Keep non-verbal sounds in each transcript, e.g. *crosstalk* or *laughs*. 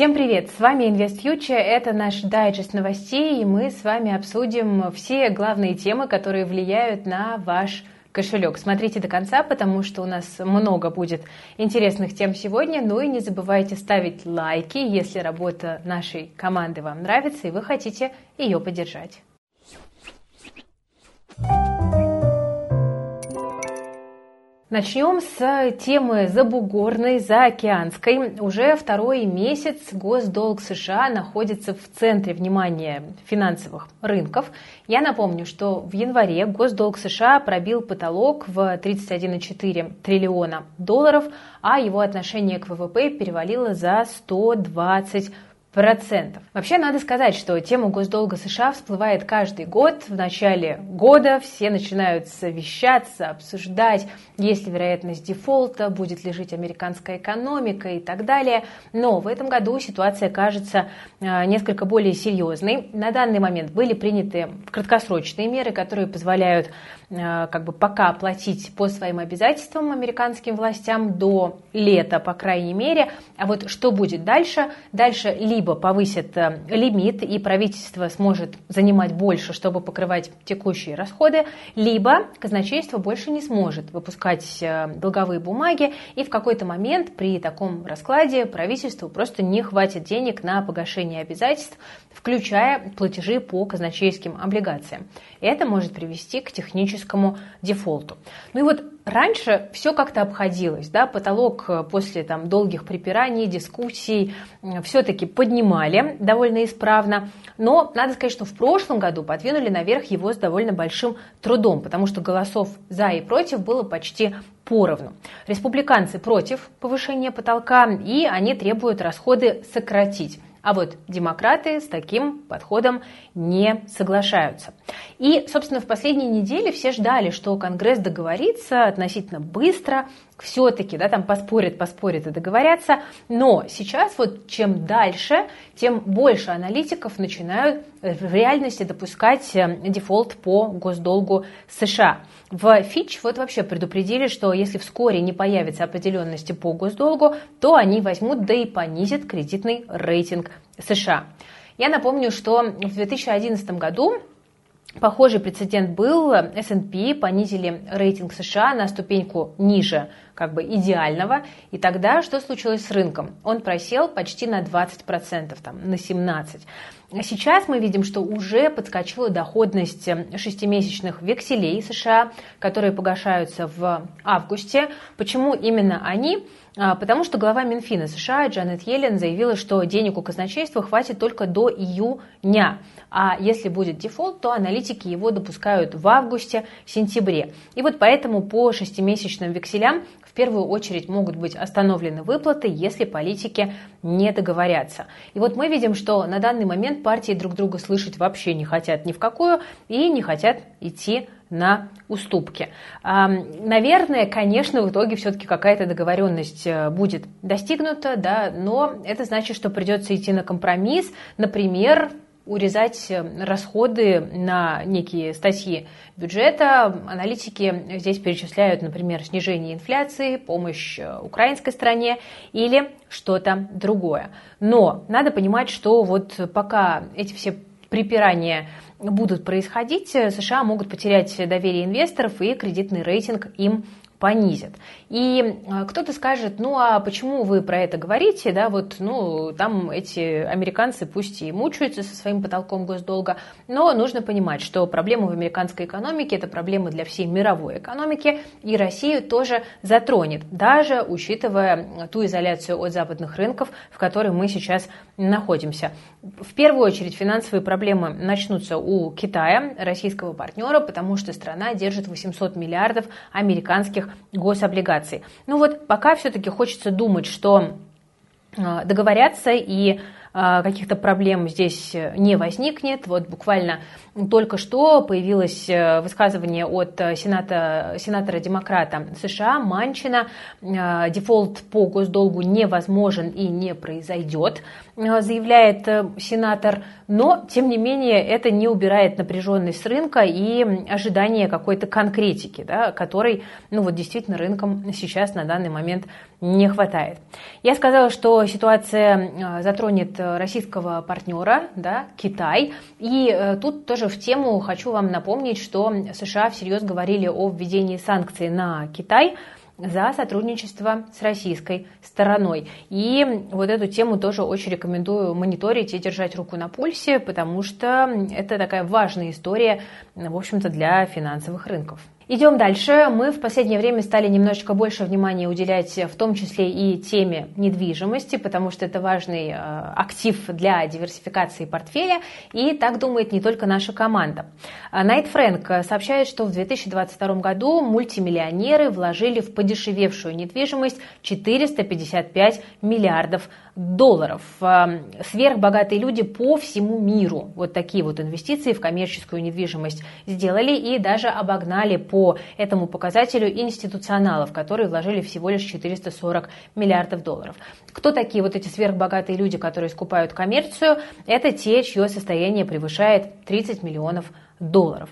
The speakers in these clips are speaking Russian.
Всем привет! С вами InvestFuture, это наш дайджест новостей, и мы с вами обсудим все главные темы, которые влияют на ваш кошелек. Смотрите до конца, потому что у нас много будет интересных тем сегодня. Ну и не забывайте ставить лайки, если работа нашей команды вам нравится и вы хотите ее поддержать. Начнем с темы забугорной, заокеанской. Уже второй месяц госдолг США находится в центре внимания финансовых рынков. Я напомню, что в январе госдолг США пробил потолок в 31,4 триллиона долларов, а его отношение к ВВП перевалило за 120 процентов. Вообще надо сказать, что тема госдолга США всплывает каждый год. В начале года все начинают совещаться, обсуждать, есть ли вероятность дефолта, будет ли жить американская экономика и так далее. Но в этом году ситуация кажется э, несколько более серьезной. На данный момент были приняты краткосрочные меры, которые позволяют как бы пока платить по своим обязательствам американским властям до лета, по крайней мере. А вот что будет дальше? Дальше либо повысит э, лимит, и правительство сможет занимать больше, чтобы покрывать текущие расходы, либо казначейство больше не сможет выпускать э, долговые бумаги, и в какой-то момент при таком раскладе правительству просто не хватит денег на погашение обязательств, включая платежи по казначейским облигациям. Это может привести к техническому дефолту. Ну и вот раньше все как-то обходилось, да, потолок э, после там долгих припираний, дискуссий все-таки поднимали довольно исправно, но надо сказать, что в прошлом году подвинули наверх его с довольно большим трудом, потому что голосов за и против было почти поровну. Республиканцы против повышения потолка, и они требуют расходы сократить. А вот демократы с таким подходом не соглашаются. И, собственно, в последние недели все ждали, что Конгресс договорится относительно быстро, все-таки, да, там поспорят, поспорят и договорятся. Но сейчас вот чем дальше, тем больше аналитиков начинают в реальности допускать э, дефолт по госдолгу США. В Фич вот вообще предупредили, что если вскоре не появится определенности по госдолгу, то они возьмут, да и понизят кредитный рейтинг США. Я напомню, что в 2011 году Похожий прецедент был. S&P понизили рейтинг США на ступеньку ниже как бы идеального. И тогда что случилось с рынком? Он просел почти на 20%, там, на 17%. Сейчас мы видим, что уже подскочила доходность шестимесячных векселей США, которые погашаются в августе. Почему именно они? А, потому что глава Минфина США Джанет Йеллен заявила, что денег у казначейства хватит только до июня. А если будет дефолт, то аналитики его допускают в августе-сентябре. И вот поэтому по шестимесячным векселям в первую очередь могут быть остановлены выплаты, если политики не договорятся. И вот мы видим, что на данный момент партии друг друга слышать вообще не хотят ни в какую и не хотят идти на уступки. Наверное, конечно, в итоге все-таки какая-то договоренность э, будет достигнута, да, но это значит, что придется идти на компромисс, например, урезать э, расходы на некие статьи бюджета. Аналитики здесь перечисляют, например, снижение инфляции, помощь э, украинской стране или что-то другое. Но надо понимать, что вот пока эти все припирания будут происходить, э, США могут потерять доверие инвесторов и кредитный рейтинг им понизят. И э, кто-то скажет, ну а почему вы про это говорите, да, вот, ну, там эти американцы пусть и мучаются со своим потолком госдолга, но нужно понимать, что проблемы в американской экономике – это проблемы для всей мировой экономики, и Россию тоже затронет, даже учитывая ту изоляцию от западных рынков, в которой мы сейчас находимся. В первую очередь финансовые проблемы начнутся у Китая, российского партнера, потому что страна держит 800 миллиардов американских гособлигаций. Ну вот пока все-таки хочется думать, что а, договорятся и каких-то проблем здесь не возникнет. Вот буквально только что появилось э, высказывание от э, сената, сенатора-демократа США Манчина. Э, дефолт по госдолгу невозможен и не произойдет, заявляет сенатор. Но, тем не менее, это не убирает напряженность рынка и ожидание какой-то конкретики, да, которой ну, вот, действительно рынком сейчас на данный момент не хватает. Я сказала, что ситуация затронет российского партнера, да, Китай. И тут тоже в тему хочу вам напомнить, что США всерьез говорили о введении санкций на Китай за сотрудничество с российской стороной. И вот эту тему тоже очень рекомендую мониторить и держать руку на пульсе, потому что это такая важная история, в общем-то, для финансовых рынков. Идем дальше. Мы в последнее время стали немножечко больше внимания уделять в том числе и теме недвижимости, потому что это важный э, актив для диверсификации портфеля, и так думает не только наша команда. Найт Фрэнк сообщает, что в 2022 году мультимиллионеры вложили в подешевевшую недвижимость 455 миллиардов долларов. Эм, сверхбогатые люди по всему миру вот такие вот инвестиции в коммерческую недвижимость сделали и даже обогнали по этому показателю институционалов, которые вложили всего лишь 440 миллиардов долларов. Кто такие вот эти сверхбогатые люди, которые скупают коммерцию? Это те, чье состояние превышает 30 миллионов долларов долларов.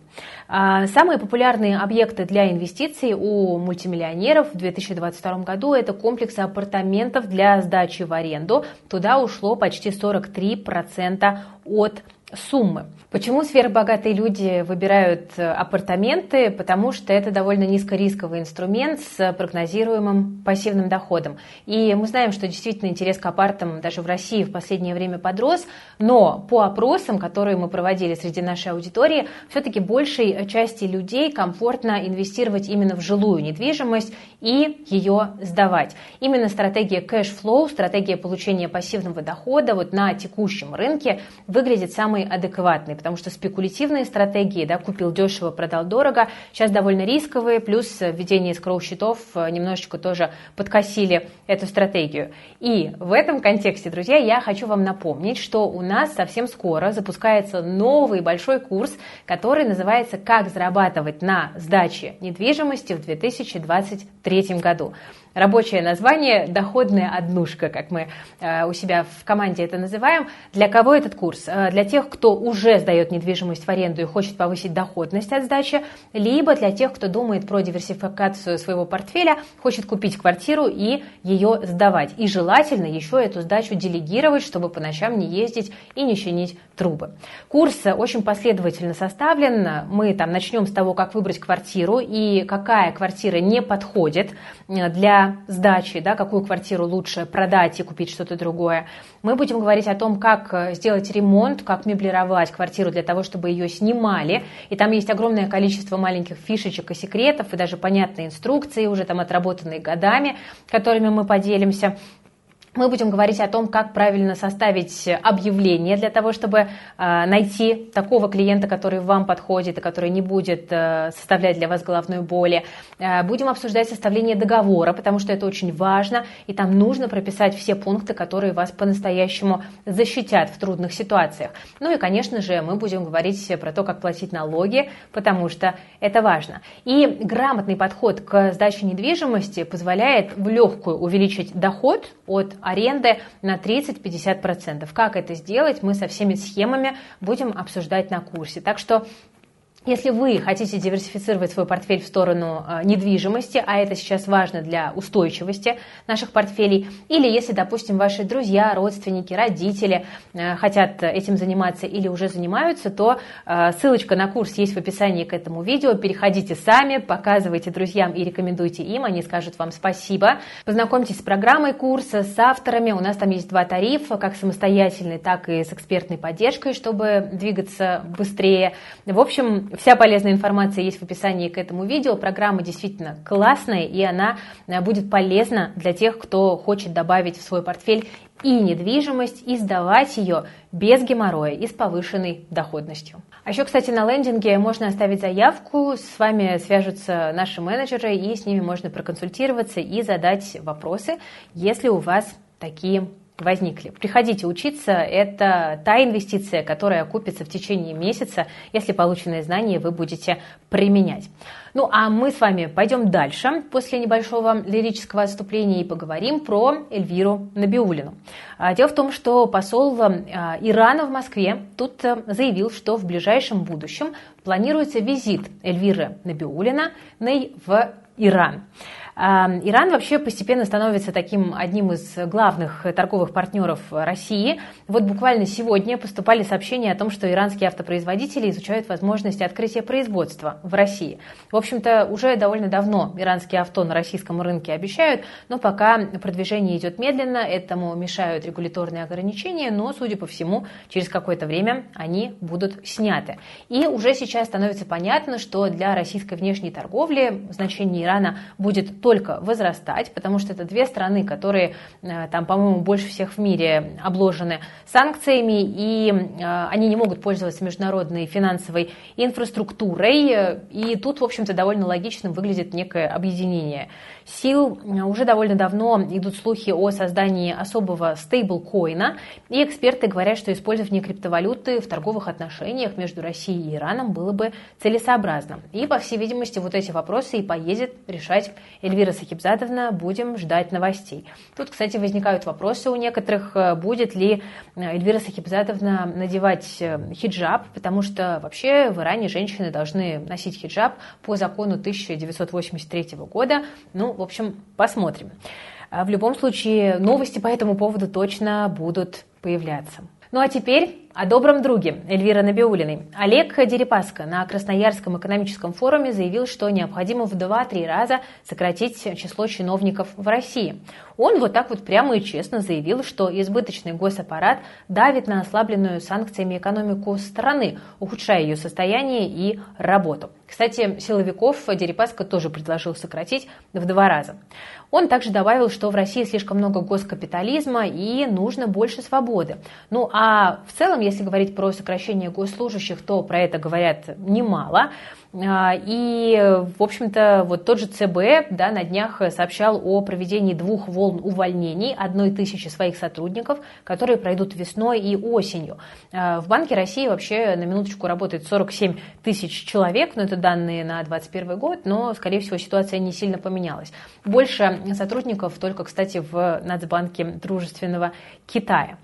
А, самые популярные объекты для инвестиций у мультимиллионеров в 2022 году это комплексы апартаментов для сдачи в аренду. Туда ушло почти 43% от суммы. Почему сверхбогатые люди выбирают э, апартаменты? Потому что это довольно низкорисковый инструмент с прогнозируемым пассивным доходом. И мы знаем, что действительно интерес к апартам даже в России в последнее время подрос, но по опросам, которые мы проводили среди нашей аудитории, все-таки большей части людей комфортно инвестировать именно в жилую недвижимость и ее сдавать. Именно стратегия cash-flow, стратегия получения пассивного дохода вот на текущем рынке выглядит самой адекватной потому что спекулятивные стратегии, да, купил дешево, продал дорого, сейчас довольно рисковые, плюс введение скроу-счетов э, немножечко тоже подкосили эту стратегию. И в этом контексте, друзья, я хочу вам напомнить, что у нас совсем скоро запускается новый большой курс, который называется «Как зарабатывать на сдаче недвижимости в 2023 году». Рабочее название «Доходная однушка», как мы э, у себя в команде это называем. Для кого этот курс? Э, для тех, кто уже сдает недвижимость в аренду и хочет повысить доходность от сдачи, либо для тех, кто думает про диверсификацию своего портфеля, хочет купить квартиру и ее сдавать. И желательно еще эту сдачу делегировать, чтобы по ночам не ездить и не чинить трубы. Курс очень последовательно составлен. Мы там начнем с того, как выбрать квартиру и какая квартира не подходит э, для сдачи, да, какую квартиру лучше продать и купить что-то другое. Мы будем говорить о том, как э, сделать ремонт, как меблировать квартиру для того, чтобы ее снимали. И там есть огромное количество маленьких фишечек и секретов, и даже понятные инструкции, уже там отработанные годами, которыми мы поделимся мы будем говорить о том, как правильно составить объявление для того, чтобы э, найти такого клиента, который вам подходит и который не будет э, составлять для вас головной боли. Э, будем обсуждать составление договора, потому что это очень важно, и там нужно прописать все пункты, которые вас по-настоящему защитят в трудных ситуациях. Ну и, конечно же, мы будем говорить про то, как платить налоги, потому что это важно. И грамотный подход к сдаче недвижимости позволяет в легкую увеличить доход от аренды на 30-50%. Как это сделать, мы со всеми схемами будем обсуждать на курсе. Так что если вы хотите диверсифицировать свой портфель в сторону э, недвижимости, а это сейчас важно для устойчивости наших портфелей, или если, допустим, ваши друзья, родственники, родители э, хотят этим заниматься или уже занимаются, то э, ссылочка на курс есть в описании к этому видео. Переходите сами, показывайте друзьям и рекомендуйте им, они скажут вам спасибо. Познакомьтесь с программой курса, с авторами. У нас там есть два тарифа, как самостоятельный, так и с экспертной поддержкой, чтобы двигаться быстрее. В общем, Вся полезная информация есть в описании к этому видео. Программа действительно классная, и она э, будет полезна для тех, кто хочет добавить в свой портфель и недвижимость, и сдавать ее без геморроя и с повышенной доходностью. А еще, кстати, на лендинге можно оставить заявку, с вами свяжутся наши менеджеры, и с ними можно проконсультироваться и задать вопросы, если у вас такие возникли. Приходите учиться, это та инвестиция, которая окупится в течение месяца, если полученные знания вы будете применять. Ну а мы с вами пойдем дальше после небольшого лирического отступления и поговорим про Эльвиру Набиулину. А, дело в том, что посол а, Ирана в Москве тут э, заявил, что в ближайшем будущем планируется визит Эльвиры Набиулина в Иран. Иран вообще постепенно становится таким одним из главных торговых партнеров России. Вот буквально сегодня поступали сообщения о том, что иранские автопроизводители изучают возможности открытия производства в России. В общем-то, уже довольно давно иранские авто на российском рынке обещают, но пока продвижение идет медленно, этому мешают регуляторные ограничения, но, судя по всему, через какое-то время они будут сняты. И уже сейчас становится понятно, что для российской внешней торговли значение Ирана будет только возрастать, потому что это две страны, которые э, там, по-моему, больше всех в мире обложены санкциями, и э, они не могут пользоваться международной финансовой инфраструктурой. И тут, в общем-то, довольно логичным выглядит некое объединение сил. Уже довольно давно идут слухи о создании особого стейблкоина, и эксперты говорят, что использование криптовалюты в торговых отношениях между Россией и Ираном было бы целесообразно. И, по всей видимости, вот эти вопросы и поедет решать Эльвира Эльвира Сахибзадовна, будем ждать новостей. Тут, кстати, возникают вопросы у некоторых, э, будет ли э, Эльвира Сахибзадовна надевать э, хиджаб, потому что вообще в Иране женщины должны носить хиджаб по закону 1983 года. Ну, в общем, посмотрим. В любом случае, новости по этому поводу точно будут появляться. Ну а теперь о добром друге Эльвиры Набиулиной. Олег Дерипаска на Красноярском экономическом форуме заявил, что необходимо в 2-3 раза сократить число чиновников в России. Он вот так вот прямо и честно заявил, что избыточный госаппарат давит на ослабленную санкциями экономику страны, ухудшая ее состояние и работу. Кстати, силовиков Дерипаска тоже предложил сократить в два раза. Он также добавил, что в России слишком много госкапитализма и нужно больше свободы. Ну а в целом, если говорить про сокращение госслужащих, то про это говорят немало. А, и, в общем-то, вот тот же ЦБ да, на днях сообщал о проведении двух волн увольнений одной тысячи своих сотрудников, которые пройдут весной и осенью. А, в Банке России вообще на минуточку работает 47 тысяч человек, но это данные на 2021 год, но, скорее всего, ситуация не сильно поменялась. Больше сотрудников только, кстати, в Нацбанке Дружественного Китая.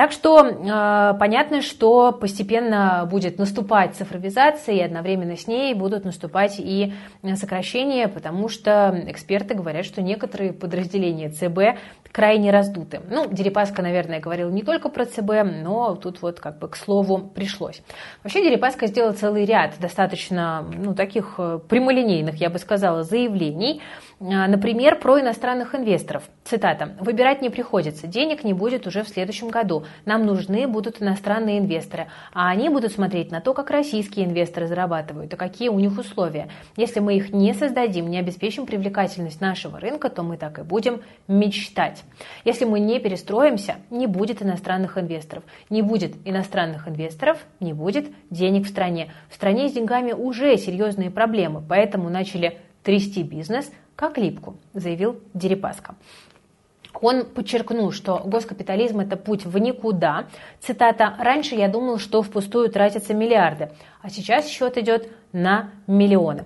Так что э, понятно, что постепенно будет наступать цифровизация, и одновременно с ней будут наступать и сокращения, потому что эксперты говорят, что некоторые подразделения ЦБ крайне раздуты. Ну, Дерипаска, наверное, говорил не только про ЦБ, но тут вот как бы к слову пришлось. Вообще Дерипаска сделал целый ряд достаточно, ну, таких э, прямолинейных, я бы сказала, заявлений, а, Например, про иностранных инвесторов. Цитата. «Выбирать не приходится. Денег не будет уже в следующем году. Нам нужны будут иностранные инвесторы. А они будут смотреть на то, как российские инвесторы зарабатывают, и какие у них условия. Если мы их не создадим, не обеспечим привлекательность нашего рынка, то мы так и будем мечтать. Если мы не перестроимся, не будет иностранных инвесторов. Не будет иностранных инвесторов, не будет денег в стране. В стране с деньгами уже серьезные проблемы, поэтому начали трясти бизнес – как липку, заявил Дерипаска. Он подчеркнул, что госкапитализм – это путь в никуда. Цитата «Раньше я думал, что впустую тратятся миллиарды, а сейчас счет идет на миллионы».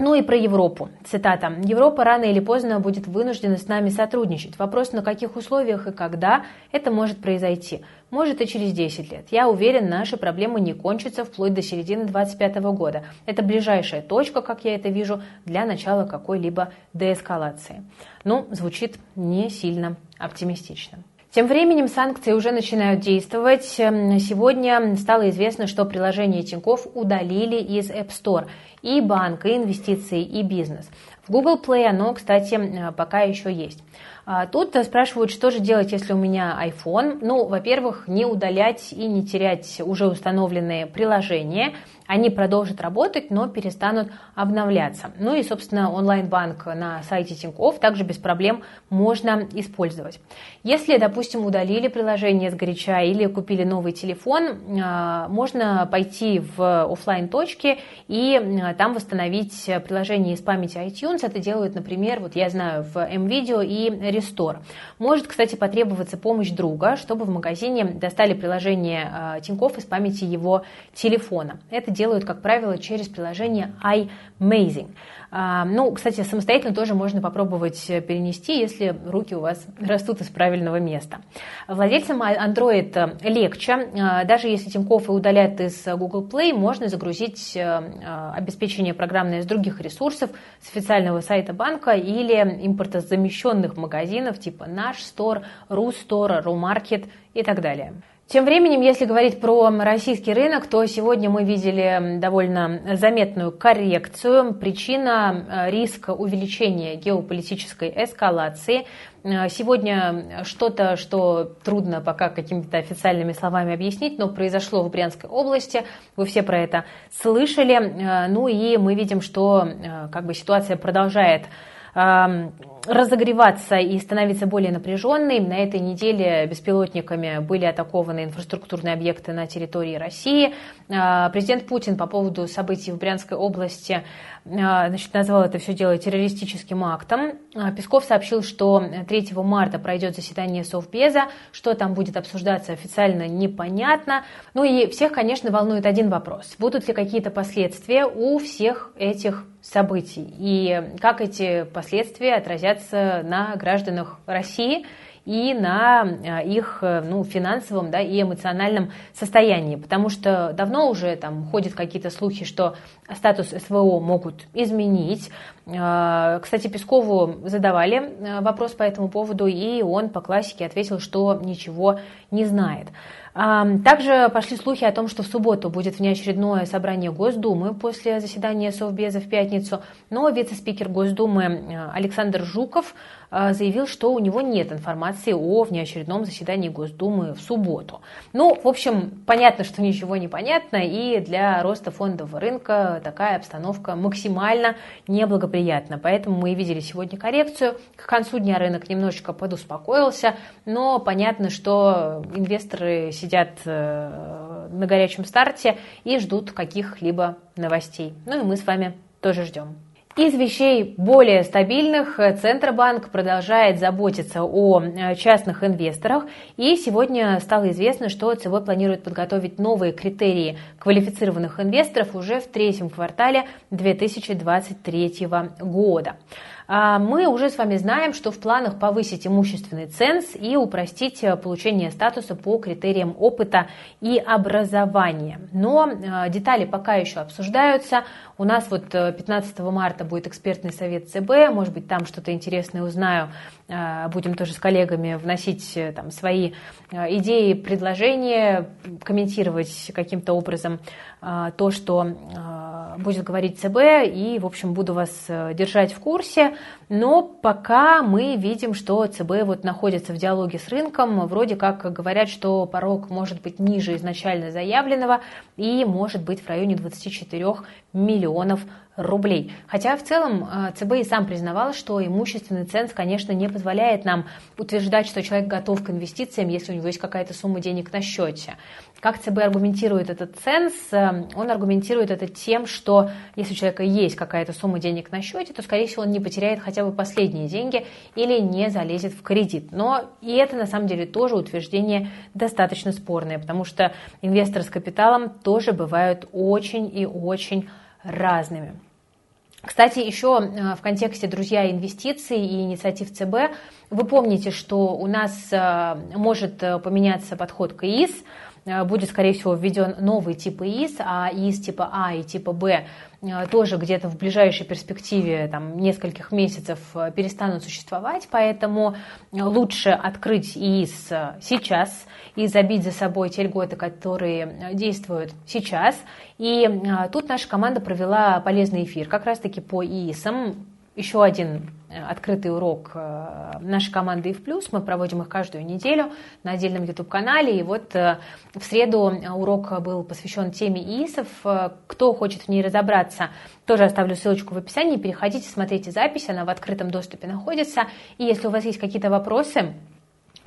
Ну и про Европу. Цитата. «Европа рано или поздно будет вынуждена с нами сотрудничать. Вопрос, на каких условиях и когда это может произойти. Может и через 10 лет. Я уверен, наши проблемы не кончатся вплоть до середины 2025 года. Это ближайшая точка, как я это вижу, для начала какой-либо деэскалации». Ну, звучит не сильно оптимистично. Тем временем санкции уже начинают действовать. Эм, сегодня стало известно, что приложение Тинькофф удалили из App Store и банк, и инвестиции, и бизнес. В Google Play оно, кстати, э, пока еще есть. А, тут спрашивают, что же делать, если у меня iPhone. Ну, во-первых, не удалять и не терять уже установленные приложения – они продолжат работать, но перестанут обновляться. Ну и, собственно, онлайн-банк на сайте Тинькофф также без проблем можно использовать. Если, допустим, удалили приложение с горяча или купили новый телефон, а, можно пойти в офлайн точки и а, там восстановить приложение из памяти iTunes. Это делают, например, вот я знаю, в MVideo и или Store. Может, кстати, потребоваться помощь друга, чтобы в магазине достали приложение э, Тинькофф из памяти его телефона. Это делают, как правило, через приложение iMazing. А, ну, кстати, самостоятельно тоже можно попробовать перенести, если руки у вас *laughs* растут из правильного места. Владельцам Android легче. А, даже если Тинькофф и удалят из Google Play, можно загрузить а, обеспечение программное с других ресурсов, с официального сайта банка или импортозамещенных магазинов типа Наш Store, Рустор, Румаркет и так далее. Тем временем, если говорить про российский рынок, то сегодня мы видели довольно заметную коррекцию. Причина э, риска увеличения геополитической эскалации. Э, сегодня что-то, что трудно пока какими-то официальными словами объяснить, но произошло в Брянской области. Вы все про это слышали. Э, ну и мы видим, что как бы ситуация продолжает разогреваться и становиться более напряженной. На этой неделе беспилотниками были атакованы инфраструктурные объекты на территории России. А, президент Путин по поводу событий в Брянской области значит, назвал это все дело террористическим актом. А, Песков сообщил, что 3 марта пройдет заседание Совбеза. Что там будет обсуждаться официально, непонятно. Ну и всех, конечно, волнует один вопрос. Будут ли какие-то последствия у всех этих событий? И как эти последствия отразятся на гражданах России – и на а, их э, ну, финансовом да, и эмоциональном состоянии. Потому что давно уже там ходят какие-то слухи, что статус СВО могут изменить. А, кстати, Пескову задавали э, вопрос по этому поводу, и он по классике ответил, что ничего не знает. Также пошли слухи о том, что в субботу будет внеочередное собрание Госдумы после заседания Совбеза в пятницу, но вице-спикер Госдумы э, Александр Жуков заявил, что у него нет информации о внеочередном заседании Госдумы в субботу. Ну, в общем, понятно, что ничего не понятно, и для роста фондового рынка такая обстановка максимально неблагоприятна. Поэтому мы видели сегодня коррекцию. К концу дня рынок немножечко подуспокоился, но понятно, что инвесторы сидят сидят э, на горячем старте и ждут каких-либо новостей. Ну и мы с вами тоже ждем. Из вещей более стабильных э, Центробанк продолжает заботиться о э, частных инвесторах. И сегодня стало известно, что ЦБ планирует подготовить новые критерии квалифицированных инвесторов уже в третьем квартале 2023 года. А, мы уже с вами знаем, что в планах повысить имущественный ценз и упростить э, получение статуса по критериям опыта и образования. Но э, детали пока еще обсуждаются. У нас вот 15 э, марта будет экспертный совет ЦБ, может быть, там что-то интересное узнаю. Будем тоже с коллегами вносить там, свои идеи, предложения, комментировать каким-то образом то, что будет говорить ЦБ, и, в общем, буду вас э, держать в курсе. Но пока мы видим, что ЦБ вот находится в диалоге с рынком, вроде как говорят, что порог может быть ниже изначально заявленного и может быть в районе 24 миллионов рублей. Хотя в целом э, ЦБ и сам признавал, что имущественный ценз, конечно, не позволяет нам утверждать, что человек готов к инвестициям, если у него есть какая-то сумма денег на счете. Как ЦБ аргументирует этот ценз? Э, он аргументирует это тем, что если у человека есть какая-то сумма денег на счете, то, скорее всего, он не потеряет хотя бы последние деньги или не залезет в кредит. Но и это, на самом деле, тоже утверждение достаточно спорное, потому что инвесторы с капиталом тоже бывают очень и очень разными. Кстати, еще э, в контексте, друзья, инвестиций и инициатив ЦБ, вы помните, что у нас э, может э, поменяться подход к ИИС, будет, скорее всего, введен новый тип ИИС, а ИИС типа А и типа Б тоже где-то в ближайшей перспективе там, нескольких месяцев перестанут существовать, поэтому лучше открыть ИИС сейчас и забить за собой те льготы, которые действуют сейчас, и тут наша команда провела полезный эфир как раз-таки по ИИСам. Еще один э, открытый урок э, нашей команды в плюс. Мы проводим их каждую неделю на отдельном YouTube-канале. И вот э, в среду урок был посвящен теме ИИСов. Кто хочет в ней разобраться, тоже оставлю ссылочку в описании. Переходите, смотрите запись, она в открытом доступе находится. И если у вас есть какие-то вопросы,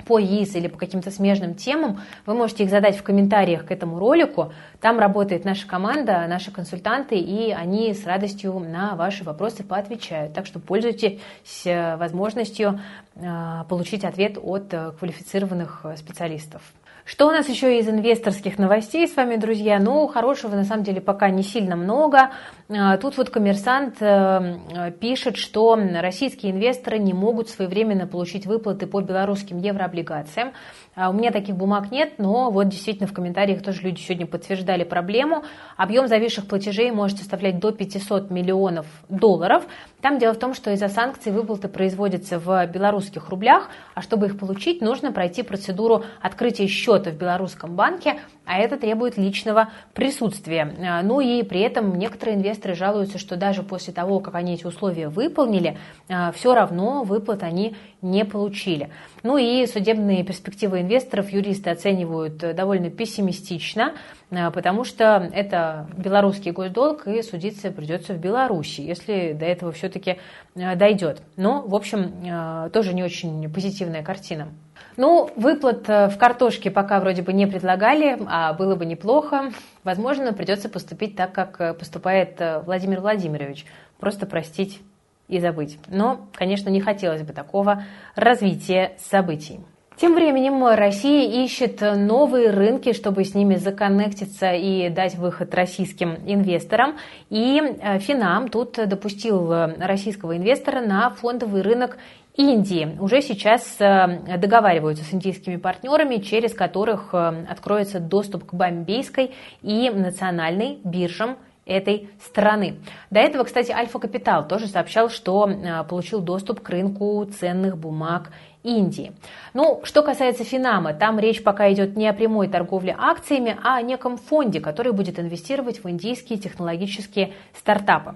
по ЕИС или по каким-то смежным темам, вы можете их задать в комментариях к этому ролику. Там работает наша команда, наши консультанты, и они с радостью на ваши вопросы поотвечают. Так что пользуйтесь э, возможностью э, получить ответ от э, квалифицированных специалистов. Что у нас еще из инвесторских новостей с вами, друзья? Ну, хорошего на самом деле пока не сильно много. А, тут вот коммерсант э, пишет, что российские инвесторы не могут своевременно получить выплаты по белорусским еврооблигациям. А, у меня таких бумаг нет, но вот действительно в комментариях тоже люди сегодня подтверждали проблему. Объем зависших платежей может составлять до 500 миллионов долларов. Там дело в том, что из-за санкций выплаты производятся в белорусских рублях, а чтобы их получить, нужно пройти процедуру открытия счета в белорусском банке, а это требует личного присутствия. А, ну и при этом некоторые инвесторы жалуются, что даже после того, как они эти условия выполнили, а, все равно выплат они не получили. Ну и судебные перспективы инвесторов юристы оценивают довольно пессимистично, потому что это белорусский госдолг, и судиться придется в Беларуси, если до этого все-таки дойдет. Но, в общем, тоже не очень позитивная картина. Ну, выплат э, в картошке пока вроде бы не предлагали, а было бы неплохо. Возможно, придется поступить так, как э, поступает э, Владимир Владимирович. Просто простить и забыть. Но, конечно, не хотелось бы такого развития событий. Тем временем Россия ищет новые рынки, чтобы с ними законнектиться и дать выход российским инвесторам. И Финам тут допустил российского инвестора на фондовый рынок Индии уже сейчас э, договариваются с индийскими партнерами, через которых э, откроется доступ к бомбейской и национальной биржам этой страны. До этого, кстати, Альфа Капитал тоже сообщал, что э, получил доступ к рынку ценных бумаг Индии. Ну, что касается Финама, там речь пока идет не о прямой торговле акциями, а о неком фонде, который будет инвестировать в индийские технологические стартапы.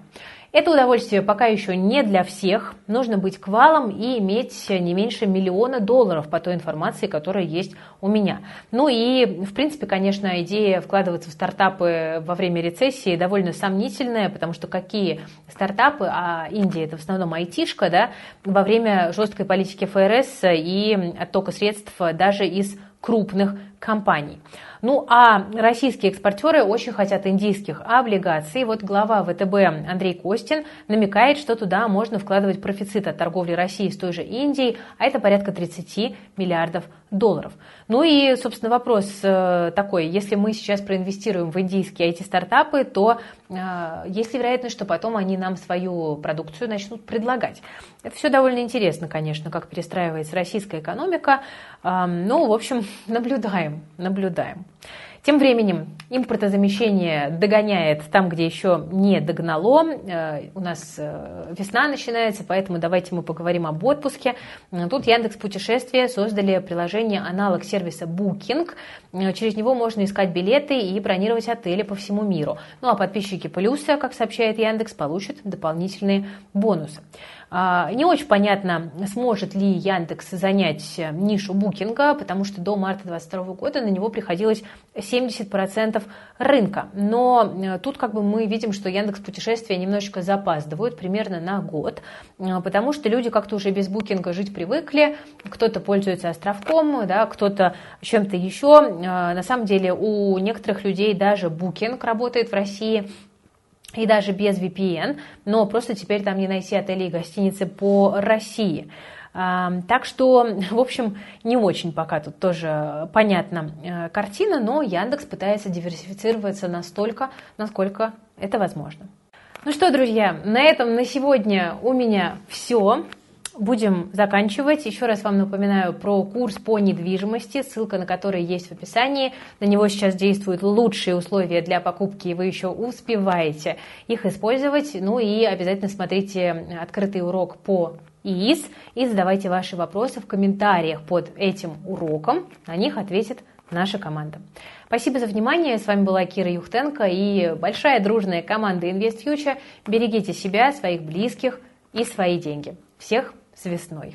Это удовольствие пока еще не для всех. Нужно быть квалом и иметь не меньше миллиона долларов по той информации, которая есть у меня. Ну и, в принципе, конечно, идея вкладываться в стартапы во время рецессии довольно сомнительная, потому что какие стартапы, а Индия это в основном айтишка, да, во время жесткой политики ФРС и оттока средств даже из крупных компаний. Ну а российские экспортеры очень хотят индийских облигаций. Вот глава ВТБ Андрей Костин намекает, что туда можно вкладывать профицит от торговли России с той же Индией, а это порядка 30 миллиардов долларов. Ну и, собственно, вопрос э, такой, если мы сейчас проинвестируем в индийские IT-стартапы, то э, есть ли вероятность, что потом они нам свою продукцию начнут предлагать? Это все довольно интересно, конечно, как перестраивается российская экономика. Ну, в общем, *laughs* наблюдаем, наблюдаем. Тем временем импортозамещение догоняет там, где еще не догнало. Э, у нас э, весна начинается, поэтому давайте мы поговорим об отпуске. Тут Яндекс Путешествия создали приложение аналог сервиса Booking. Э, через него можно искать билеты и бронировать отели по всему миру. Ну а подписчики Плюса, как сообщает Яндекс, получат дополнительные бонусы. А, не очень понятно, сможет ли Яндекс занять нишу букинга, потому что до марта 2022 года на него приходилось 70% рынка. Но э, тут как бы мы видим, что Яндекс путешествия немножечко запаздывают, примерно на год, э, потому что люди как-то уже без букинга жить привыкли, кто-то пользуется островком, да, кто-то чем-то еще. Э, на самом деле у некоторых людей даже букинг работает в России, и даже без VPN, но просто теперь там не найти отели и гостиницы по России. Так что, *laughs* в общем, не очень пока тут тоже понятна э, картина, но Яндекс пытается диверсифицироваться настолько, насколько это возможно. Ну что, друзья, на этом на сегодня у меня все будем заканчивать. Еще раз вам напоминаю про курс по недвижимости, ссылка на который есть в описании. На него сейчас действуют лучшие условия для покупки, и вы еще успеваете их использовать. Ну и обязательно смотрите открытый урок по ИИС и задавайте ваши вопросы в комментариях под этим уроком. На них ответит наша команда. Спасибо за внимание. С вами была Кира Юхтенко и большая дружная команда InvestFuture. Берегите себя, своих близких и свои деньги. Всех с весной.